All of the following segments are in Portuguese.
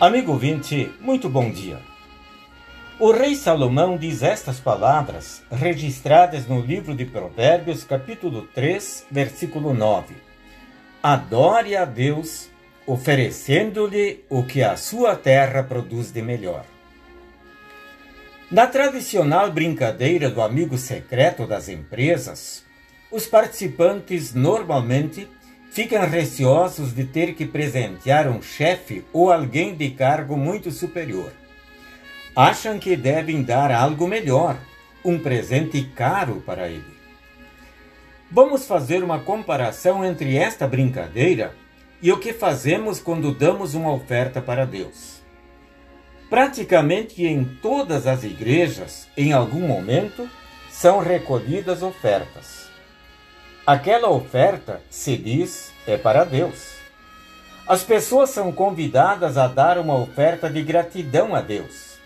Amigo vinte, muito bom dia. O rei Salomão diz estas palavras, registradas no livro de Provérbios, capítulo 3, versículo 9: Adore a Deus, oferecendo-lhe o que a sua terra produz de melhor. Na tradicional brincadeira do amigo secreto das empresas, os participantes normalmente ficam receosos de ter que presentear um chefe ou alguém de cargo muito superior. Acham que devem dar algo melhor, um presente caro para ele. Vamos fazer uma comparação entre esta brincadeira e o que fazemos quando damos uma oferta para Deus. Praticamente em todas as igrejas, em algum momento, são recolhidas ofertas. Aquela oferta, se diz, é para Deus. As pessoas são convidadas a dar uma oferta de gratidão a Deus.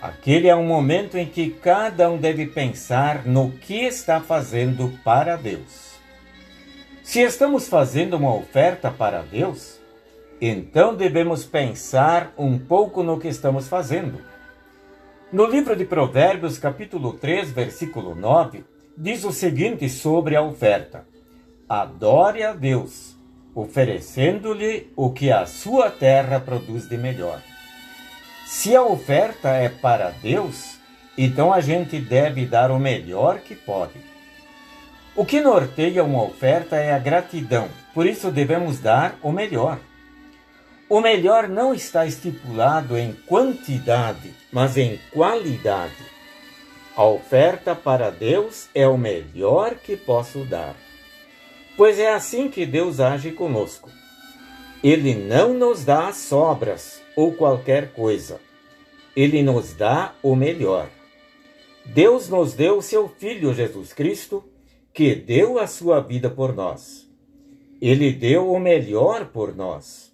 Aquele é um momento em que cada um deve pensar no que está fazendo para Deus. Se estamos fazendo uma oferta para Deus, então devemos pensar um pouco no que estamos fazendo. No livro de Provérbios, capítulo 3, versículo 9, diz o seguinte sobre a oferta: Adore a Deus, oferecendo-lhe o que a sua terra produz de melhor. Se a oferta é para Deus, então a gente deve dar o melhor que pode. O que norteia uma oferta é a gratidão, por isso devemos dar o melhor. O melhor não está estipulado em quantidade, mas em qualidade. A oferta para Deus é o melhor que posso dar. Pois é assim que Deus age conosco. Ele não nos dá sobras ou qualquer coisa. Ele nos dá o melhor. Deus nos deu seu Filho Jesus Cristo, que deu a sua vida por nós. Ele deu o melhor por nós.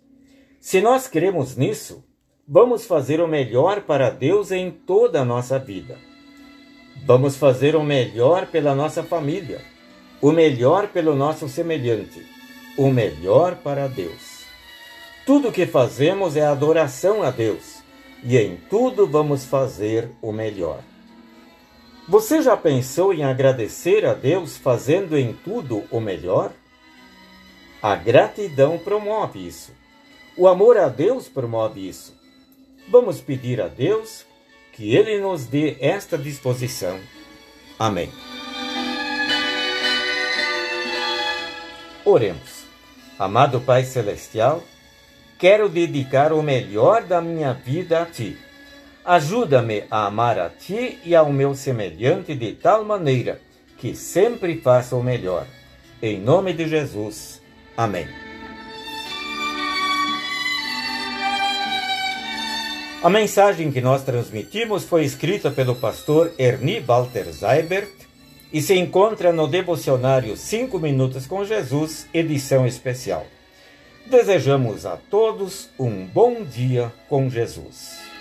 Se nós cremos nisso, vamos fazer o melhor para Deus em toda a nossa vida. Vamos fazer o melhor pela nossa família, o melhor pelo nosso semelhante, o melhor para Deus. Tudo o que fazemos é adoração a Deus e em tudo vamos fazer o melhor. Você já pensou em agradecer a Deus fazendo em tudo o melhor? A gratidão promove isso. O amor a Deus promove isso. Vamos pedir a Deus que Ele nos dê esta disposição. Amém. Oremos. Amado Pai Celestial, quero dedicar o melhor da minha vida a Ti. Ajuda-me a amar a Ti e ao meu semelhante de tal maneira que sempre faça o melhor. Em nome de Jesus. Amém. A mensagem que nós transmitimos foi escrita pelo pastor Ernie Walter Seibert e se encontra no devocionário 5 Minutos com Jesus, edição especial. Desejamos a todos um bom dia com Jesus.